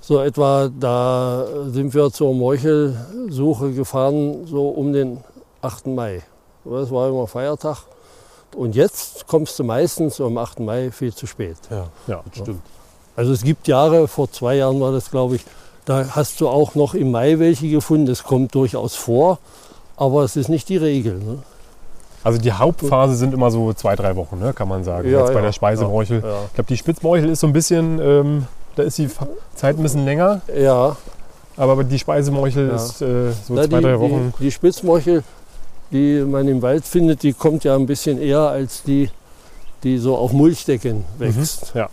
so etwa, da sind wir zur Morchelsuche gefahren, so um den 8. Mai. Das war immer Feiertag. Und jetzt kommst du meistens am 8. Mai viel zu spät. Ja, Ja. das stimmt. Also es gibt Jahre, vor zwei Jahren war das, glaube ich, da hast du auch noch im Mai welche gefunden. Das kommt durchaus vor, aber es ist nicht die Regel. Ne? Also die Hauptphase sind immer so zwei, drei Wochen, ne, kann man sagen. Ja, Jetzt bei ja, der Speisemorchel. ja. Ich glaube, die Spitzmorchel ist so ein bisschen, ähm, da ist die Zeit ein bisschen länger, Ja, aber die Speisemorchel Ja. ist äh, so Na, zwei, die, drei Wochen. Die, die Spitzmorchel, die man im Wald findet, die kommt ja ein bisschen eher als die, die so auf Mulchdecken wächst, Ja,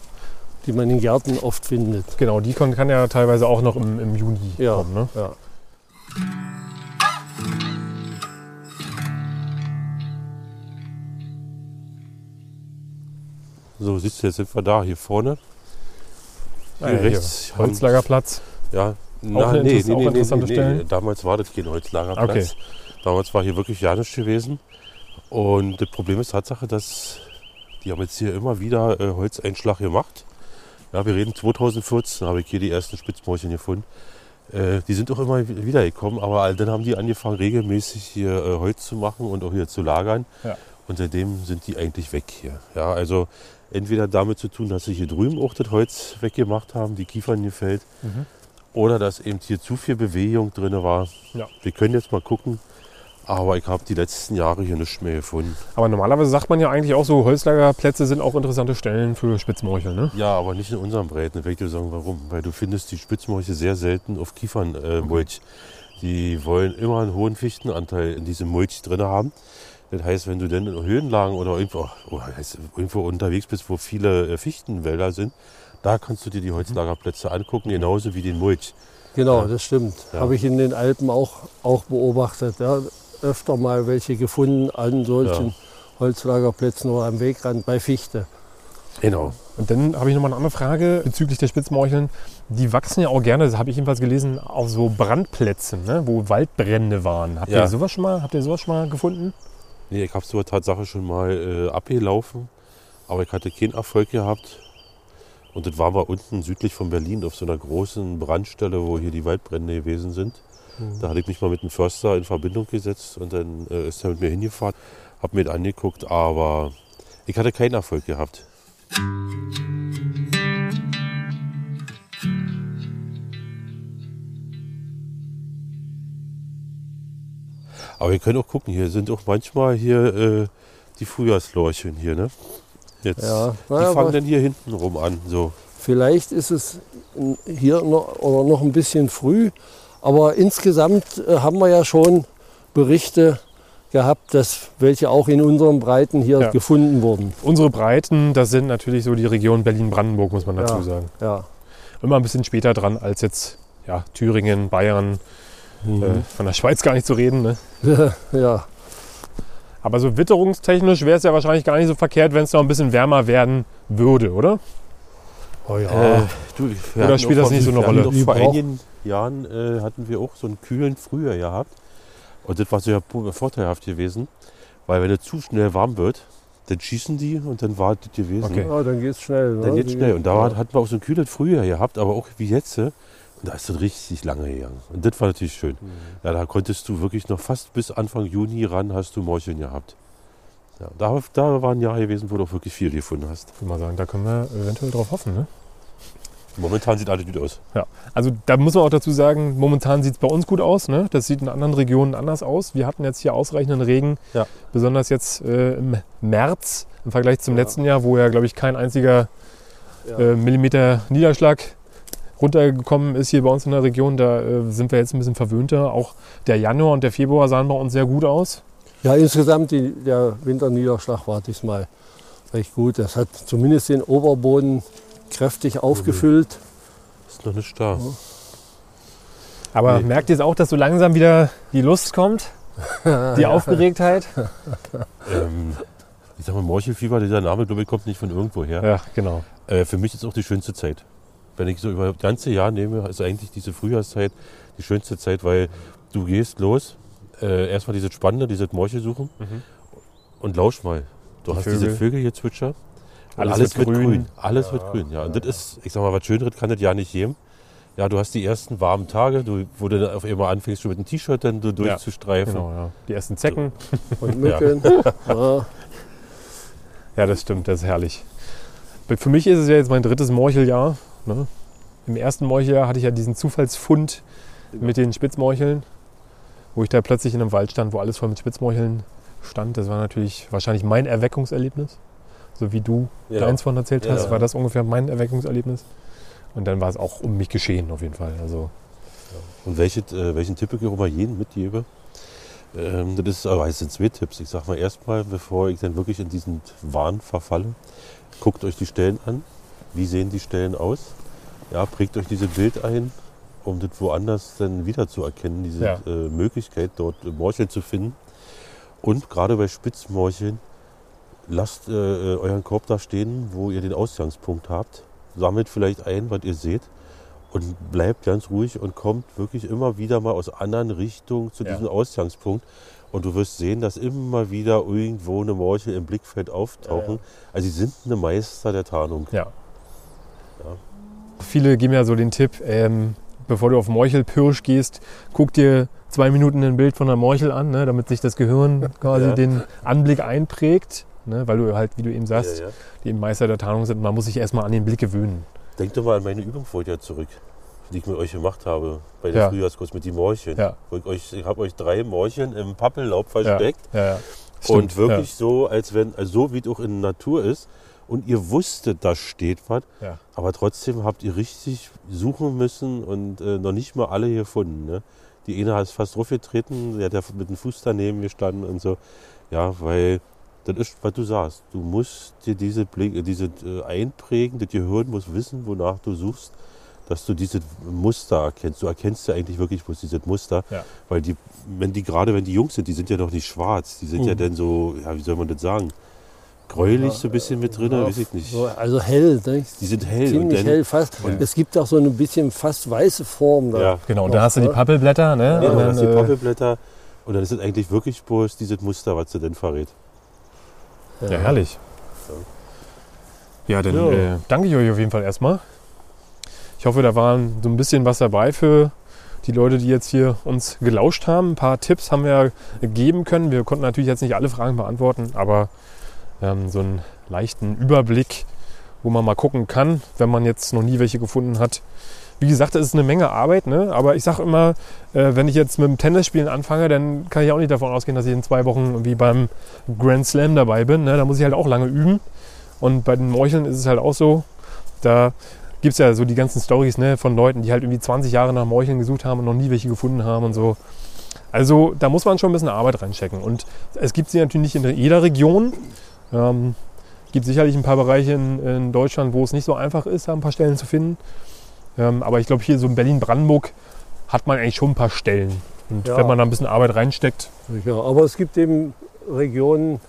die man in Gärten oft findet. genau. Die kann, kann ja teilweise auch noch im, im Juni Ja. kommen. Ne? Ja. So, siehst du, jetzt sind wir da, hier vorne. Ah, Hier ja, rechts Hier. Holzlagerplatz. Ja, eine Interess- auch interessante Stellen? Damals war das kein Holzlagerplatz. Okay. Damals war hier wirklich ja nichts gewesen. Und das Problem ist Tatsache, dass die haben jetzt hier immer wieder äh, Holzeinschlag gemacht. Ja, wir reden 2014, habe ich hier die ersten Spitzmäulchen gefunden. Äh, die sind auch immer wi- wieder gekommen, aber dann haben die angefangen, regelmäßig hier äh, Holz zu machen und auch hier zu lagern. Ja. Und seitdem sind die eigentlich weg hier. Ja, also entweder damit zu tun, dass sie hier drüben auch das Holz weggemacht haben, die Kiefern gefällt, Mhm. oder dass eben hier zu viel Bewegung drin war. Ja. Wir können jetzt mal gucken, aber ich habe die letzten Jahre hier nichts mehr gefunden. Aber normalerweise sagt man ja eigentlich auch so, Holzlagerplätze sind auch interessante Stellen für Spitzmorchel. Ne? Ja, aber nicht in unseren Breiten. Ich dir sagen, warum. Weil du findest die Spitzmolche sehr selten auf Kiefernmulch. Äh, Mulch. die wollen immer einen hohen Fichtenanteil in diesem Mulch drin haben. Das heißt, wenn du dann in Höhenlagen oder irgendwo, oh, irgendwo unterwegs bist, wo viele äh, Fichtenwälder sind, da kannst du dir die Holzlagerplätze angucken, genauso wie den Mulch. Genau, das stimmt. Ja. Habe ich in den Alpen auch, auch beobachtet. Ja. Öfter mal welche gefunden an solchen Ja. Holzlagerplätzen oder am Wegrand bei Fichte. Genau. Und dann habe ich nochmal eine andere Frage bezüglich der Spitzmorcheln. Die wachsen ja auch gerne, das habe ich jedenfalls gelesen, auf so Brandplätzen, ne? wo Waldbrände waren. Habt, Ja. ihr sowas schon mal, habt ihr sowas schon mal gefunden? Nee, ich habe so eine Tatsache schon mal äh, abgelaufen, aber ich hatte keinen Erfolg gehabt. Und das war mal unten südlich von Berlin auf so einer großen Brandstelle, wo hier die Waldbrände gewesen sind. Da hatte ich mich mal mit einem Förster in Verbindung gesetzt und dann äh, ist er mit mir hingefahren, habe mir das angeguckt, aber ich hatte keinen Erfolg gehabt. Aber wir können auch gucken, hier sind auch manchmal hier äh, die Frühjahrslorchen hier, ne? Jetzt, Ja, die naja, fangen aber dann hier hinten rum an, so. vielleicht ist es hier noch, oder noch ein bisschen früh. Aber insgesamt äh, haben wir ja schon Berichte gehabt, dass welche auch in unseren Breiten hier Ja. gefunden wurden. Unsere Breiten, das sind natürlich so die Region Berlin-Brandenburg, muss man dazu Ja. sagen. Ja. Immer ein bisschen später dran als jetzt ja, Thüringen, Bayern, Mhm. äh, von der Schweiz gar nicht zu reden. Ne? ja. Aber so witterungstechnisch wäre es ja wahrscheinlich gar nicht so verkehrt, wenn es noch ein bisschen wärmer werden würde, oder? Oh ja. Äh, du, wir Oder spielt das nicht so eine wir Rolle? doch Die Vor brauch- einigen Jahren äh, hatten wir auch so einen kühlen Frühjahr gehabt. Und das war sehr vorteilhaft gewesen, weil wenn es zu schnell warm wird, dann schießen die und dann war das gewesen. Okay. ja, dann geht's schnell. Ne? Dann geht's Die- schnell. Und da ja. hatten wir auch so ein kühles Frühjahr gehabt, aber auch wie jetzt. äh, Und da ist das richtig lange gegangen. Und das war natürlich schön. Mhm. Ja, da konntest du wirklich noch fast bis Anfang Juni ran, hast du Morcheln gehabt. Ja, da, da war ein Jahr gewesen, wo du auch wirklich viel gefunden hast. Ich würde mal sagen, da können wir eventuell drauf hoffen. Ne? Momentan sieht alles gut aus. Ja, also da muss man auch dazu sagen, momentan sieht es bei uns gut aus. Ne? Das sieht in anderen Regionen anders aus. Wir hatten jetzt hier ausreichenden Regen, Ja. besonders jetzt äh, im März im Vergleich zum Ja. letzten Jahr, wo ja, glaube ich, kein einziger Ja. äh, Millimeter Niederschlag runtergekommen ist hier bei uns in der Region. Da äh, sind wir jetzt ein bisschen verwöhnter. Auch der Januar und der Februar sahen bei uns sehr gut aus. Ja, insgesamt die, der Winterniederschlag war diesmal recht gut. Das hat zumindest den Oberboden kräftig aufgefüllt. Ist noch nicht da. Aber Nee. merkt ihr es auch, dass so langsam wieder die Lust kommt? Die Aufgeregtheit? Ähm, ich sag mal, Morchelfieber, dieser Name, glaube ich, kommt nicht von irgendwo her. Ja, genau. Äh, für mich ist auch die schönste Zeit. Wenn ich so über das ganze Jahr nehme, ist eigentlich diese Frühjahrszeit die schönste Zeit, weil du gehst los, äh, erstmal dieses Spannende, dieses Morchelsuchen Mhm. und lausch mal. Du Die hast Vögel. diese Vögel hier zwitschern. Alles alles, wird wird grün. grün. Alles wird grün, ja. Und das ist, ich sag mal, was Schöneres kann das ja nicht geben. Ja, du hast die ersten warmen Tage, du, wo du dann auf einmal anfängst, schon mit dem T-Shirt dann so durchzustreifen. Genau, ja. Die ersten Zecken. Und Mücken. ja. Ja, das stimmt, das ist herrlich. Für mich ist es ja jetzt mein drittes Morcheljahr. Ne? Im ersten Morcheljahr hatte ich ja diesen Zufallsfund mit den Spitzmorcheln, wo ich da plötzlich in einem Wald stand, wo alles voll mit Spitzmorcheln stand. Das war natürlich wahrscheinlich mein Erweckungserlebnis. So wie du Ja. deins von erzählt hast, Ja. war das ungefähr mein Erweckungserlebnis. Und dann war es auch um mich geschehen auf jeden Fall. Also Und welche, äh, welchen Tipp ich auch immer jedem mitgebe, ähm, das ist, aber es sind zwei Tipps. Ich sage mal erstmal, bevor ich dann wirklich in diesen Wahn verfalle, guckt euch die Stellen an. Wie sehen die Stellen aus? Ja, prägt euch diese Bild ein, um das woanders dann wiederzuerkennen, diese Ja. äh, Möglichkeit, dort Morcheln zu finden. Und gerade bei Spitzmorcheln, lasst äh, äh, euren Korb da stehen, wo ihr den Ausgangspunkt habt. Sammelt vielleicht ein, was ihr seht. Und bleibt ganz ruhig und kommt wirklich immer wieder mal aus anderen Richtungen zu Ja. diesem Ausgangspunkt. Und du wirst sehen, dass immer wieder irgendwo eine Morchel im Blickfeld auftauchen. Also sie sind eine Meister der Tarnung. ja. Viele geben ja so den Tipp, ähm, bevor du auf Morchelpirsch gehst, guck dir zwei Minuten ein Bild von einer Morchel an, ne, damit sich das Gehirn quasi Ja. den Anblick einprägt. Ne, weil du halt, wie du eben sagst, Ja, ja. die Meister der Tarnung sind. Man muss sich erstmal an den Blick gewöhnen. Denkt doch mal an meine Übung vorher zurück, die ich mit euch gemacht habe bei der Ja. Frühjahrskurs mit den Morcheln. Ja. Ich, euch- ich habe euch drei Morcheln im Pappellaub versteckt. Ja, ja. Und Stimmt, wirklich so, als wenn, also so wie es auch in der Natur ist. Und ihr wusstet, da steht was. Ja. Aber trotzdem habt ihr richtig suchen müssen und äh, noch nicht mal alle gefunden. Ne? Die eine ist fast draufgetreten, der hat ja mit dem Fuß daneben gestanden und so. Ja, weil das ist, was du sagst. Du musst dir diese äh, diese äh, einprägen, das Gehirn muss wissen, wonach du suchst, dass du dieses Muster erkennst. Du erkennst ja eigentlich wirklich bloß dieses Muster, Ja. weil die, wenn die gerade wenn die Jungs sind, die sind ja noch nicht schwarz, die sind ja Mhm. dann so, ja, wie soll man das sagen? Gräulich so ein bisschen mit drin, Ja, weiß ich nicht. So, also hell, ne? Die sind hell ziemlich hell fast. Und- Es gibt auch so ein bisschen fast weiße Form da. ja, Genau, und da hast du die Pappelblätter, ne? Ja, und dann, dann die äh, Pappelblätter. Und dann ist es eigentlich wirklich bloß dieses Muster, was sie denn verrät. Ja, herrlich. Ja, dann Ja. Äh, danke ich euch auf jeden Fall erstmal. Ich hoffe, da waren so ein bisschen was dabei für die Leute, die jetzt hier uns gelauscht haben. Ein paar Tipps haben wir geben können. Wir konnten natürlich jetzt nicht alle Fragen beantworten, aber ähm, so einen leichten Überblick, wo man mal gucken kann, wenn man jetzt noch nie welche gefunden hat. Wie gesagt, es ist eine Menge Arbeit, ne? aber ich sage immer, äh, wenn ich jetzt mit dem Tennisspielen anfange, dann kann ich auch nicht davon ausgehen, dass ich in zwei Wochen irgendwie beim Grand Slam dabei bin. Ne? Da muss ich halt auch lange üben. Und bei den Morcheln ist es halt auch so, da gibt es ja so die ganzen Stories ne, von Leuten, die halt irgendwie 20 Jahre nach Morcheln gesucht haben und noch nie welche gefunden haben und so. Also da muss man schon ein bisschen Arbeit reinstecken. Und es gibt sie natürlich nicht in jeder Region. Ähm, gibt sicherlich ein paar Bereiche in, in Deutschland, wo es nicht so einfach ist, da ein paar Stellen zu finden. Ähm, aber ich glaube, hier so in Berlin-Brandenburg hat man eigentlich schon ein paar Stellen. Und Ja. wenn man da ein bisschen Arbeit reinsteckt, Ja, aber es gibt eben Regionen,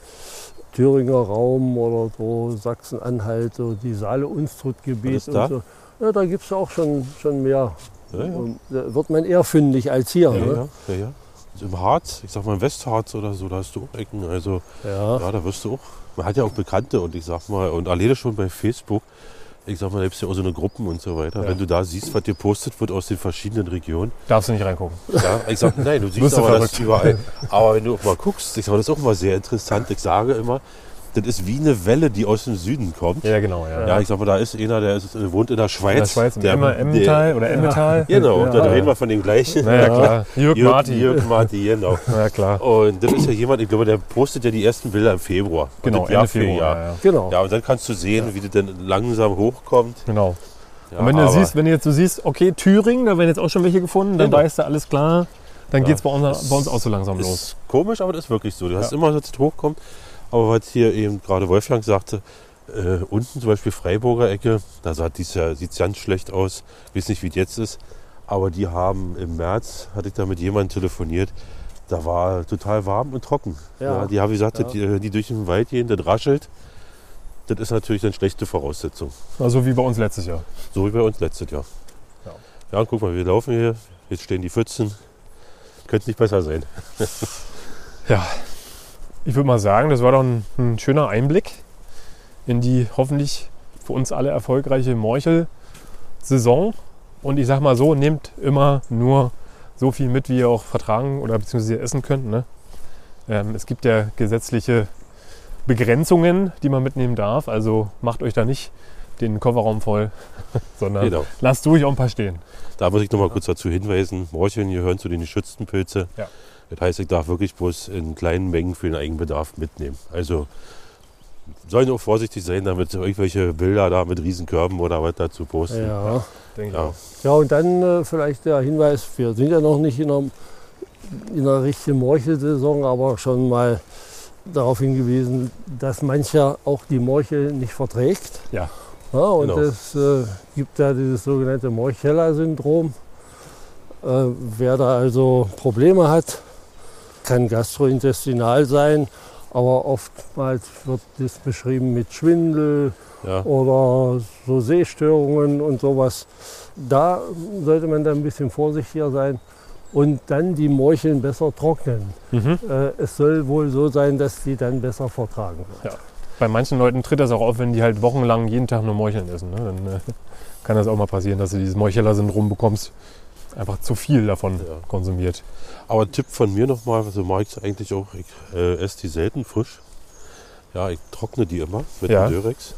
Thüringer Raum oder so Sachsen-Anhalt, so die Saale-Unstrut-Gebiet und da? so. Ja, da gibt es auch schon, schon mehr. Ja, ja. Da wird man eher fündig als hier. Ja, ne? ja, ja, ja. Also Im Harz, ich sag mal im Westharz oder so, da hast du auch Ecken. Also Ja. ja, da wirst du auch. Man hat ja auch Bekannte und ich sag mal, und alleine schon bei Facebook, ich sag mal, da gibt es ja auch so eine Gruppen und so weiter. Ja. Wenn du da siehst, was gepostet wird aus den verschiedenen Regionen, darfst du nicht reingucken. Ja, ich sag, nein, du siehst aber das verrückt. überall. Aber wenn du auch mal guckst, ich sag, das ist auch mal sehr interessant. Ich sage immer, das ist wie eine Welle, die aus dem Süden kommt. Ja, Ja, genau. Ja. ich sag mal, da ist einer, der ist, äh, wohnt in der Schweiz. In der Schweiz, im der, Emmental oder Emmental. Genau, Ja. reden wir von dem gleichen. Naja, klar. Jörg, Jörg Marti. Jörg Marti, genau. Ja, klar. Und das ist ja jemand, ich glaube, der postet ja die ersten Bilder im Februar. Und Genau, Ende Februar. Ja, ja. Genau. Ja, und dann kannst du sehen, wie das dann langsam hochkommt. Genau. Ja, und wenn du siehst, wenn du jetzt so siehst, okay, Thüringen, da werden jetzt auch schon welche gefunden, dann Genau. weißt du, alles klar, dann Ja. geht es bei, uns- Ist- bei uns auch so langsam los. Ist komisch, aber das ist wirklich so. Du hast Ja. immer, dass es hochkommt. Aber was hier eben gerade Wolfgang sagte, äh, unten zum Beispiel Freiburger Ecke, da ja, sieht es ganz schlecht aus. Ich weiß nicht, wie es jetzt ist. Aber die haben im März, hatte ich da mit jemandem telefoniert, da war total warm und trocken. Ja. Ja. die haben gesagt, Ja. die, die durch den Wald gehen, das raschelt. Das ist natürlich eine schlechte Voraussetzung. Also wie bei uns letztes Jahr. So wie bei uns letztes Jahr. Ja. Ja, guck mal, wir laufen hier. Jetzt stehen die Pfützen. Könnte nicht besser sein. Ja, ich würde mal sagen, das war doch ein, ein schöner Einblick in die hoffentlich für uns alle erfolgreiche Morchel-Saison. Und ich sag mal so, nehmt immer nur so viel mit, wie ihr auch vertragen oder beziehungsweise essen könnt. Ne? Ähm, es gibt ja gesetzliche Begrenzungen, die man mitnehmen darf. Also macht euch da nicht den Kofferraum voll, sondern Genau. lasst ruhig auch ein paar stehen. Da muss ich noch mal kurz dazu hinweisen, Morcheln gehören zu den geschützten Pilze. Ja. Das heißt, ich darf wirklich bloß in kleinen Mengen für den Eigenbedarf mitnehmen. Also sollen auch vorsichtig sein, damit irgendwelche Bilder da mit Riesenkörben oder was dazu posten. Ja. Denke ich Ja. auch. ja, und dann äh, vielleicht der Hinweis, wir sind ja noch nicht in einer, in einer richtigen Morchelsaison, aber schon mal darauf hingewiesen, dass mancher auch die Morchel nicht verträgt. Ja. Ja, und Genau. es äh, gibt ja dieses sogenannte Morchella-Syndrom. Äh, wer da also Probleme hat, kann gastrointestinal sein, aber oftmals wird das beschrieben mit Schwindel Ja. oder so Sehstörungen und sowas. Da sollte man dann ein bisschen vorsichtiger sein und dann die Morcheln besser trocknen. Mhm. Äh, es soll wohl so sein, dass die dann besser vertragen wird. Bei manchen Leuten tritt das auch auf, wenn die halt wochenlang jeden Tag nur Morcheln essen. Ne? Dann äh, kann das auch mal passieren, dass du dieses Morcheller-Syndrom bekommst. Einfach zu viel davon Ja. konsumiert. Aber ein Tipp von mir nochmal, so mag ich es eigentlich auch, ich äh, esse die selten frisch. Ja, ich trockne die immer mit Ja. dem Durex.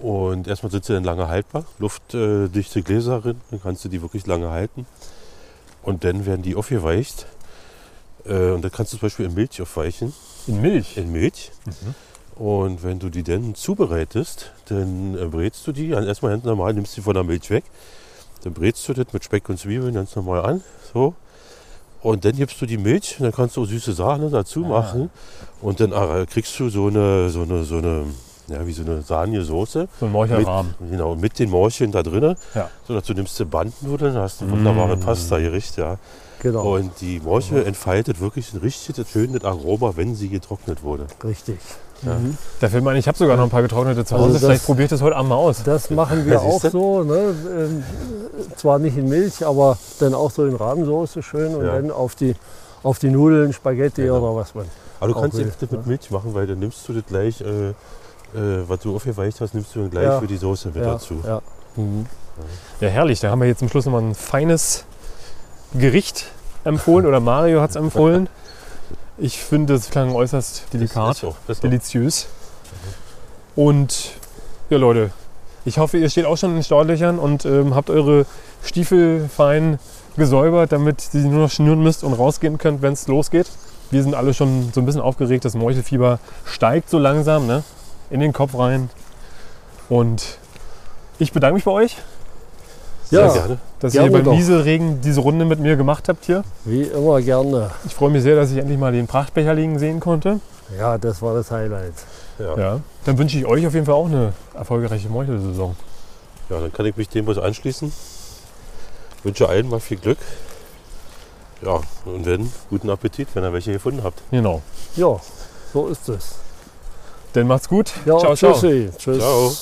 Und erstmal sind sie dann lange haltbar, luftdichte Gläser drin, dann kannst du die wirklich lange halten. Und dann werden die aufgeweicht. Äh, und dann kannst du zum Beispiel in Milch aufweichen, In Milch. in Milch. Und wenn du die dann zubereitest, dann äh, brätst du die, erstmal ganz normal, nimmst die von der Milch weg. Dann brätst du das mit Speck und Zwiebeln ganz normal an. So. Und dann gibst du die Milch und dann kannst du auch süße Sahne dazu Ah. machen. Und dann äh, kriegst du so eine, so eine, so eine, ja, wie so eine sahnige Soße. So ein Morchelrahmen. Genau, mit den Morcheln da drin. Ja. So dazu nimmst du Bandnudeln, hast ein wunderbares Mm. Pasta-Gericht, ja. Genau, Und die Morchel entfaltet wirklich ein richtig schönes Aroma, wenn sie getrocknet wurde. richtig. Ja. Mhm. Da fällt mir ein, ich habe sogar noch ein paar getrocknete zu Also Hause. das- Vielleicht probiere ich das heute Abend mal aus. Das machen wir Ja, auch so. Ne? Ähm, zwar nicht in Milch, aber dann auch so in Rahmsoße schön und Ja. dann auf die, auf die Nudeln, Spaghetti Genau. oder was man. Aber du kannst jetzt das ne? mit Milch machen, weil dann nimmst du das gleich, äh, äh, was du aufgeweicht hast, nimmst du dann gleich Ja. für die Soße mit ja, dazu. Ja. Ja, herrlich. Da haben wir jetzt zum Schluss nochmal ein feines Gericht empfohlen oder Mario hat es empfohlen. Ich finde, es klang äußerst delikat, so, deliziös. Und ja, Leute, ich hoffe, ihr steht auch schon in den Startlöchern und ähm, habt eure Stiefel fein gesäubert, damit ihr sie nur noch schnüren müsst und rausgehen könnt, wenn es losgeht. Wir sind alle schon so ein bisschen aufgeregt. Das Meuchelfieber steigt so langsam ne? in den Kopf rein. Und ich bedanke mich bei euch, Sehr Ja. gerne. dass Gerne ihr beim doch. Nieselregen diese Runde mit mir gemacht habt hier. Wie immer gerne. Ich freue mich sehr, dass ich endlich mal den Prachtbecher liegen sehen konnte. Ja, das war das Highlight. Ja. Ja. Dann wünsche ich euch auf jeden Fall auch eine erfolgreiche Meuchelsaison. ja, dann kann ich mich dem was anschließen. Wünsche allen mal viel Glück. Ja, und wenn, guten Appetit, wenn ihr welche gefunden habt. Genau. Ja, so ist es. Dann macht's gut. Ja, ciao, ciao. tschüssi. Tschüss. Ciao.